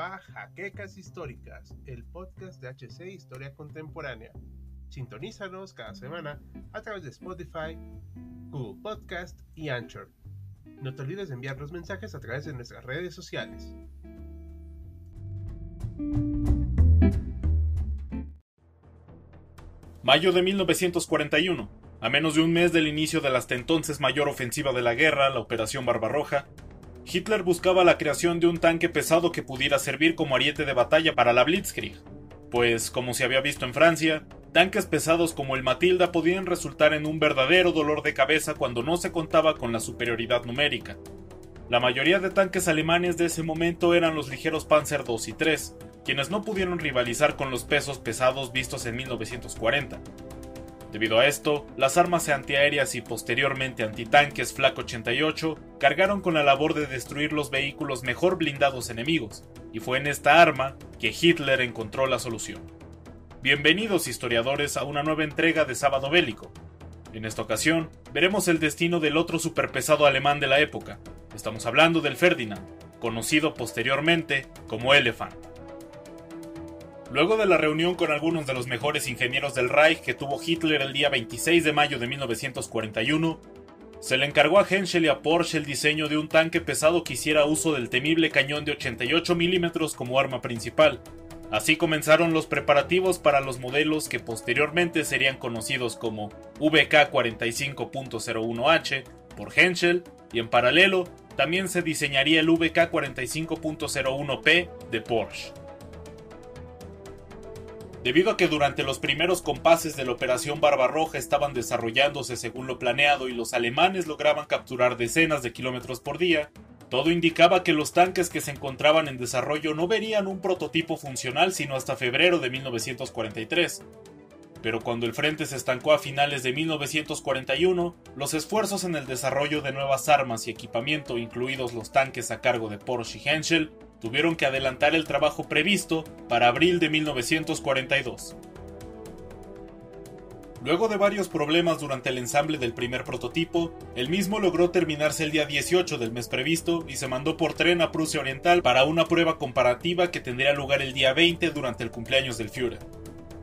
a Jaquecas Históricas, el podcast de HC Historia Contemporánea. Sintonízanos cada semana a través de Spotify, Google Podcast y Anchor. No te olvides de enviar los mensajes a través de nuestras redes sociales. Mayo de 1941. A menos de un mes del inicio de la hasta entonces mayor ofensiva de la guerra, la Operación Barbarroja, Hitler buscaba la creación de un tanque pesado que pudiera servir como ariete de batalla para la Blitzkrieg, pues, como se había visto en Francia, tanques pesados como el Matilda podían resultar en un verdadero dolor de cabeza cuando no se contaba con la superioridad numérica. La mayoría de tanques alemanes de ese momento eran los ligeros Panzer II y III, quienes no pudieron rivalizar con los pesos pesados vistos en 1940. Debido a esto, las armas antiaéreas y posteriormente antitanques Flak 88 cargaron con la labor de destruir los vehículos mejor blindados enemigos, y fue en esta arma que Hitler encontró la solución. Bienvenidos historiadores a una nueva entrega de Sábado Bélico. En esta ocasión, veremos el destino del otro superpesado alemán de la época. Estamos hablando del Ferdinand, conocido posteriormente como Elephant. Luego de la reunión con algunos de los mejores ingenieros del Reich que tuvo Hitler el día 26 de mayo de 1941, se le encargó a Henschel y a Porsche el diseño de un tanque pesado que hiciera uso del temible cañón de 88 milímetros como arma principal. Así comenzaron los preparativos para los modelos que posteriormente serían conocidos como VK45.01H por Henschel y en paralelo también se diseñaría el VK45.01P de Porsche. Debido a que durante los primeros compases de la Operación Barbarroja estaban desarrollándose según lo planeado y los alemanes lograban capturar decenas de kilómetros por día, todo indicaba que los tanques que se encontraban en desarrollo no verían un prototipo funcional sino hasta febrero de 1943. Pero cuando el frente se estancó a finales de 1941, los esfuerzos en el desarrollo de nuevas armas y equipamiento, incluidos los tanques a cargo de Porsche y Henschel, tuvieron que adelantar el trabajo previsto para abril de 1942. Luego de varios problemas durante el ensamble del primer prototipo, el mismo logró terminarse el día 18 del mes previsto y se mandó por tren a Prusia Oriental para una prueba comparativa que tendría lugar el día 20 durante el cumpleaños del Führer.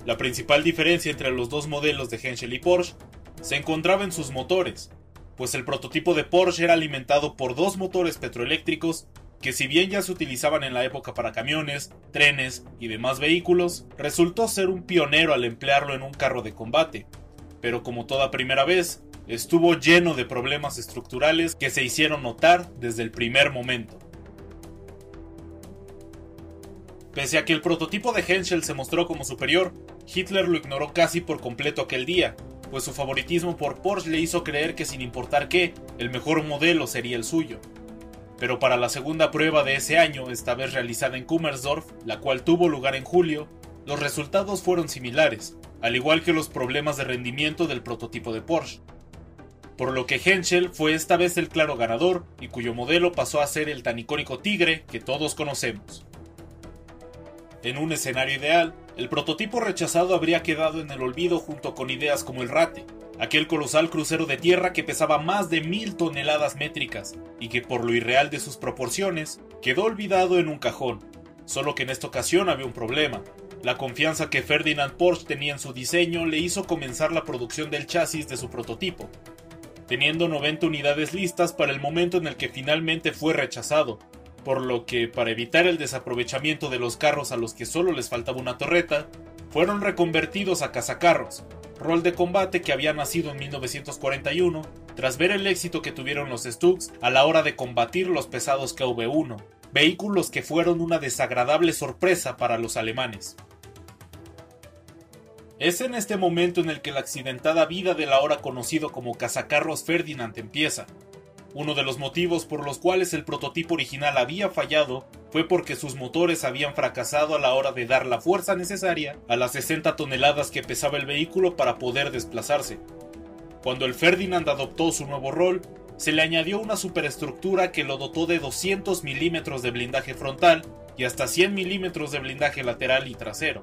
La principal diferencia entre los dos modelos de Henschel y Porsche se encontraba en sus motores, pues el prototipo de Porsche era alimentado por dos motores petroeléctricos que si bien ya se utilizaban en la época para camiones, trenes y demás vehículos, resultó ser un pionero al emplearlo en un carro de combate. Pero como toda primera vez, estuvo lleno de problemas estructurales que se hicieron notar desde el primer momento. Pese a que el prototipo de Henschel se mostró como superior, Hitler lo ignoró casi por completo aquel día, pues su favoritismo por Porsche le hizo creer que sin importar qué, el mejor modelo sería el suyo pero para la segunda prueba de ese año, esta vez realizada en Kummersdorf, la cual tuvo lugar en julio, los resultados fueron similares, al igual que los problemas de rendimiento del prototipo de Porsche. Por lo que Henschel fue esta vez el claro ganador y cuyo modelo pasó a ser el tan icónico Tigre que todos conocemos. En un escenario ideal, el prototipo rechazado habría quedado en el olvido junto con ideas como el Rate, aquel colosal crucero de tierra que pesaba más de mil toneladas métricas y que por lo irreal de sus proporciones quedó olvidado en un cajón. Solo que en esta ocasión había un problema. La confianza que Ferdinand Porsche tenía en su diseño le hizo comenzar la producción del chasis de su prototipo, teniendo 90 unidades listas para el momento en el que finalmente fue rechazado, por lo que, para evitar el desaprovechamiento de los carros a los que solo les faltaba una torreta, fueron reconvertidos a cazacarros, rol de combate que había nacido en 1941 tras ver el éxito que tuvieron los Stugs a la hora de combatir los pesados KV-1, vehículos que fueron una desagradable sorpresa para los alemanes. Es en este momento en el que la accidentada vida del ahora conocido como cazacarros Ferdinand empieza, uno de los motivos por los cuales el prototipo original había fallado fue porque sus motores habían fracasado a la hora de dar la fuerza necesaria a las 60 toneladas que pesaba el vehículo para poder desplazarse. Cuando el Ferdinand adoptó su nuevo rol, se le añadió una superestructura que lo dotó de 200 milímetros de blindaje frontal y hasta 100 milímetros de blindaje lateral y trasero.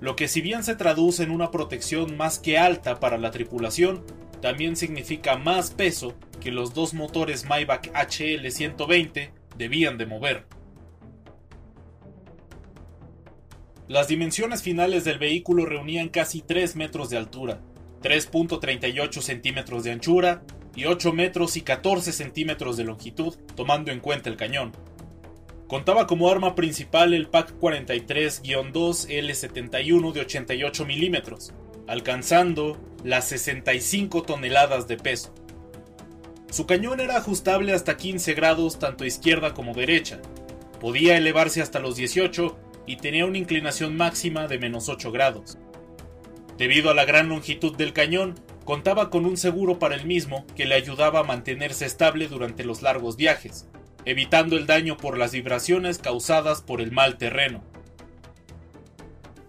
Lo que si bien se traduce en una protección más que alta para la tripulación, también significa más peso que los dos motores Maybach HL120 debían de mover. Las dimensiones finales del vehículo reunían casi 3 metros de altura, 3.38 centímetros de anchura y 8 metros y 14 centímetros de longitud, tomando en cuenta el cañón. Contaba como arma principal el PAC 43-2 L71 de 88 milímetros, alcanzando las 65 toneladas de peso. Su cañón era ajustable hasta 15 grados tanto izquierda como derecha, podía elevarse hasta los 18 y tenía una inclinación máxima de menos 8 grados. Debido a la gran longitud del cañón, contaba con un seguro para el mismo que le ayudaba a mantenerse estable durante los largos viajes, evitando el daño por las vibraciones causadas por el mal terreno.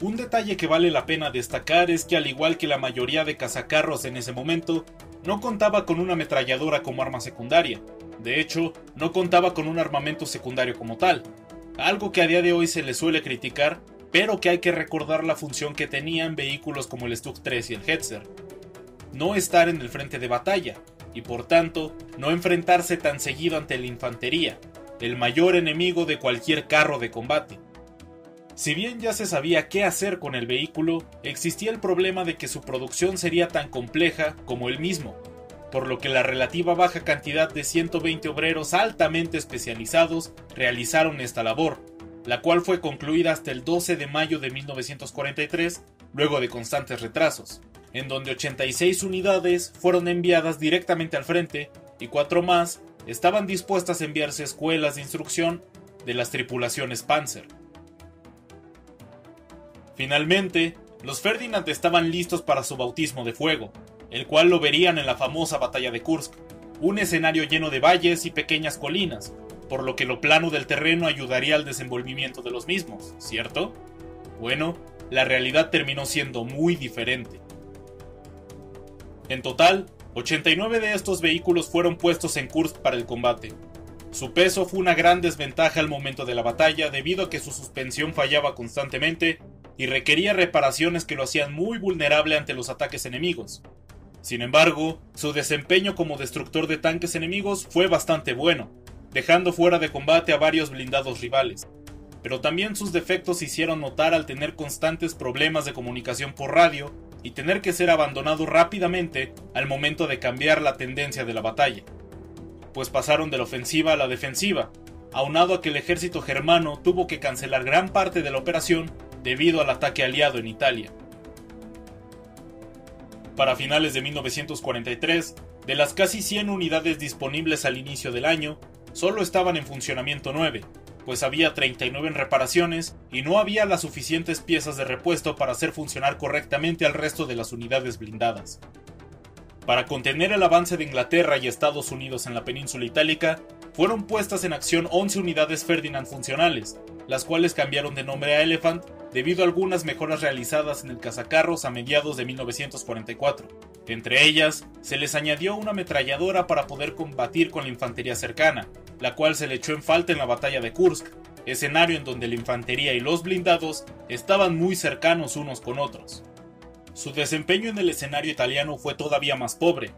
Un detalle que vale la pena destacar es que al igual que la mayoría de cazacarros en ese momento, no contaba con una ametralladora como arma secundaria. De hecho, no contaba con un armamento secundario como tal, algo que a día de hoy se le suele criticar, pero que hay que recordar la función que tenían vehículos como el Stuck 3 y el Hetzer. No estar en el frente de batalla, y por tanto, no enfrentarse tan seguido ante la infantería, el mayor enemigo de cualquier carro de combate. Si bien ya se sabía qué hacer con el vehículo, existía el problema de que su producción sería tan compleja como el mismo, por lo que la relativa baja cantidad de 120 obreros altamente especializados realizaron esta labor, la cual fue concluida hasta el 12 de mayo de 1943, luego de constantes retrasos, en donde 86 unidades fueron enviadas directamente al frente y cuatro más estaban dispuestas a enviarse a escuelas de instrucción de las tripulaciones Panzer. Finalmente, los Ferdinand estaban listos para su bautismo de fuego, el cual lo verían en la famosa batalla de Kursk, un escenario lleno de valles y pequeñas colinas, por lo que lo plano del terreno ayudaría al desenvolvimiento de los mismos, ¿cierto? Bueno, la realidad terminó siendo muy diferente. En total, 89 de estos vehículos fueron puestos en Kursk para el combate. Su peso fue una gran desventaja al momento de la batalla debido a que su suspensión fallaba constantemente y requería reparaciones que lo hacían muy vulnerable ante los ataques enemigos. Sin embargo, su desempeño como destructor de tanques enemigos fue bastante bueno, dejando fuera de combate a varios blindados rivales. Pero también sus defectos se hicieron notar al tener constantes problemas de comunicación por radio y tener que ser abandonado rápidamente al momento de cambiar la tendencia de la batalla. Pues pasaron de la ofensiva a la defensiva, aunado a que el ejército germano tuvo que cancelar gran parte de la operación debido al ataque aliado en Italia. Para finales de 1943, de las casi 100 unidades disponibles al inicio del año, solo estaban en funcionamiento 9, pues había 39 en reparaciones y no había las suficientes piezas de repuesto para hacer funcionar correctamente al resto de las unidades blindadas. Para contener el avance de Inglaterra y Estados Unidos en la península itálica, fueron puestas en acción 11 unidades Ferdinand funcionales, las cuales cambiaron de nombre a Elephant debido a algunas mejoras realizadas en el cazacarros a mediados de 1944. Entre ellas, se les añadió una ametralladora para poder combatir con la infantería cercana, la cual se le echó en falta en la batalla de Kursk, escenario en donde la infantería y los blindados estaban muy cercanos unos con otros. Su desempeño en el escenario italiano fue todavía más pobre,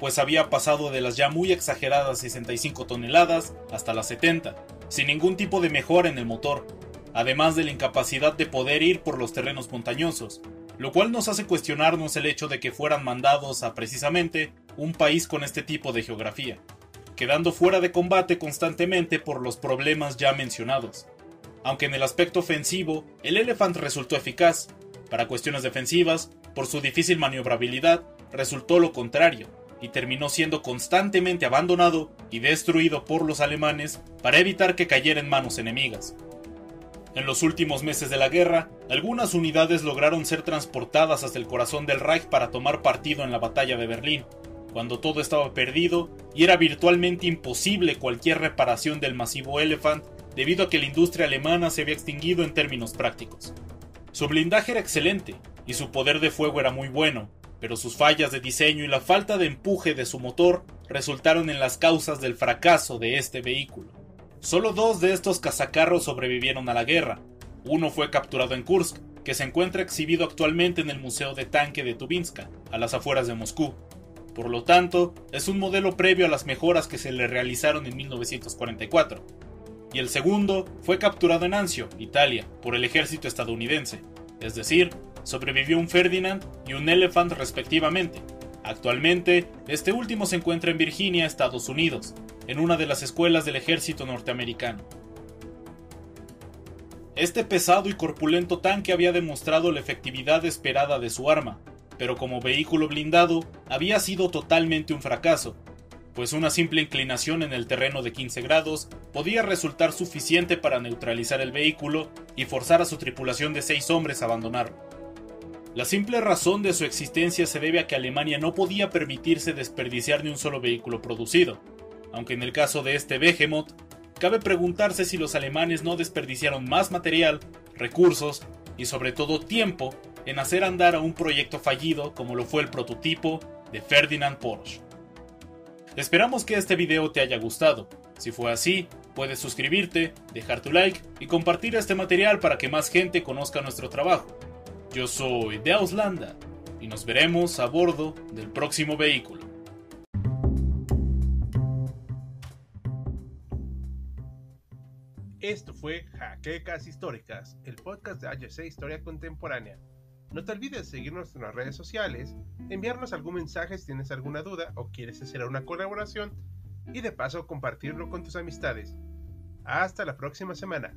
pues había pasado de las ya muy exageradas 65 toneladas hasta las 70, sin ningún tipo de mejora en el motor, además de la incapacidad de poder ir por los terrenos montañosos, lo cual nos hace cuestionarnos el hecho de que fueran mandados a precisamente un país con este tipo de geografía, quedando fuera de combate constantemente por los problemas ya mencionados. Aunque en el aspecto ofensivo, el Elephant resultó eficaz, para cuestiones defensivas, por su difícil maniobrabilidad, resultó lo contrario, y terminó siendo constantemente abandonado y destruido por los alemanes para evitar que cayera en manos enemigas. En los últimos meses de la guerra, algunas unidades lograron ser transportadas hasta el corazón del Reich para tomar partido en la batalla de Berlín, cuando todo estaba perdido y era virtualmente imposible cualquier reparación del masivo Elephant debido a que la industria alemana se había extinguido en términos prácticos. Su blindaje era excelente y su poder de fuego era muy bueno, pero sus fallas de diseño y la falta de empuje de su motor resultaron en las causas del fracaso de este vehículo. Solo dos de estos cazacarros sobrevivieron a la guerra. Uno fue capturado en Kursk, que se encuentra exhibido actualmente en el Museo de Tanque de Tubinska, a las afueras de Moscú. Por lo tanto, es un modelo previo a las mejoras que se le realizaron en 1944. y el segundo fue capturado en Anzio, Italia, por el ejército estadounidense, es decir, sobrevivió un Ferdinand y un Elephant respectivamente. Actualmente, este último se encuentra en Virginia, Estados Unidos, en una de las escuelas del ejército norteamericano. Este pesado y corpulento tanque había demostrado la efectividad esperada de su arma, pero como vehículo blindado había sido totalmente un fracaso, pues una simple inclinación en el terreno de 15 grados podía resultar suficiente para neutralizar el vehículo y forzar a su tripulación de seis hombres a abandonarlo. La simple razón de su existencia se debe a que Alemania no podía permitirse desperdiciar ni un solo vehículo producido, aunque en el caso de este Behemoth, cabe preguntarse si los alemanes no desperdiciaron más material, recursos y sobre todo tiempo en hacer andar a un proyecto fallido como lo fue el prototipo de Ferdinand Porsche. Esperamos que este video te haya gustado. Si fue así, puedes suscribirte, dejar tu like y compartir este material para que más gente conozca nuestro trabajo. Yo soy de Auslanda y nos veremos a bordo del próximo vehículo. Esto fue Jaquecas Históricas, el podcast de HC Historia Contemporánea. No te olvides de seguirnos en las redes sociales, enviarnos algún mensaje si tienes alguna duda o quieres hacer una colaboración y de paso compartirlo con tus amistades. Hasta la próxima semana.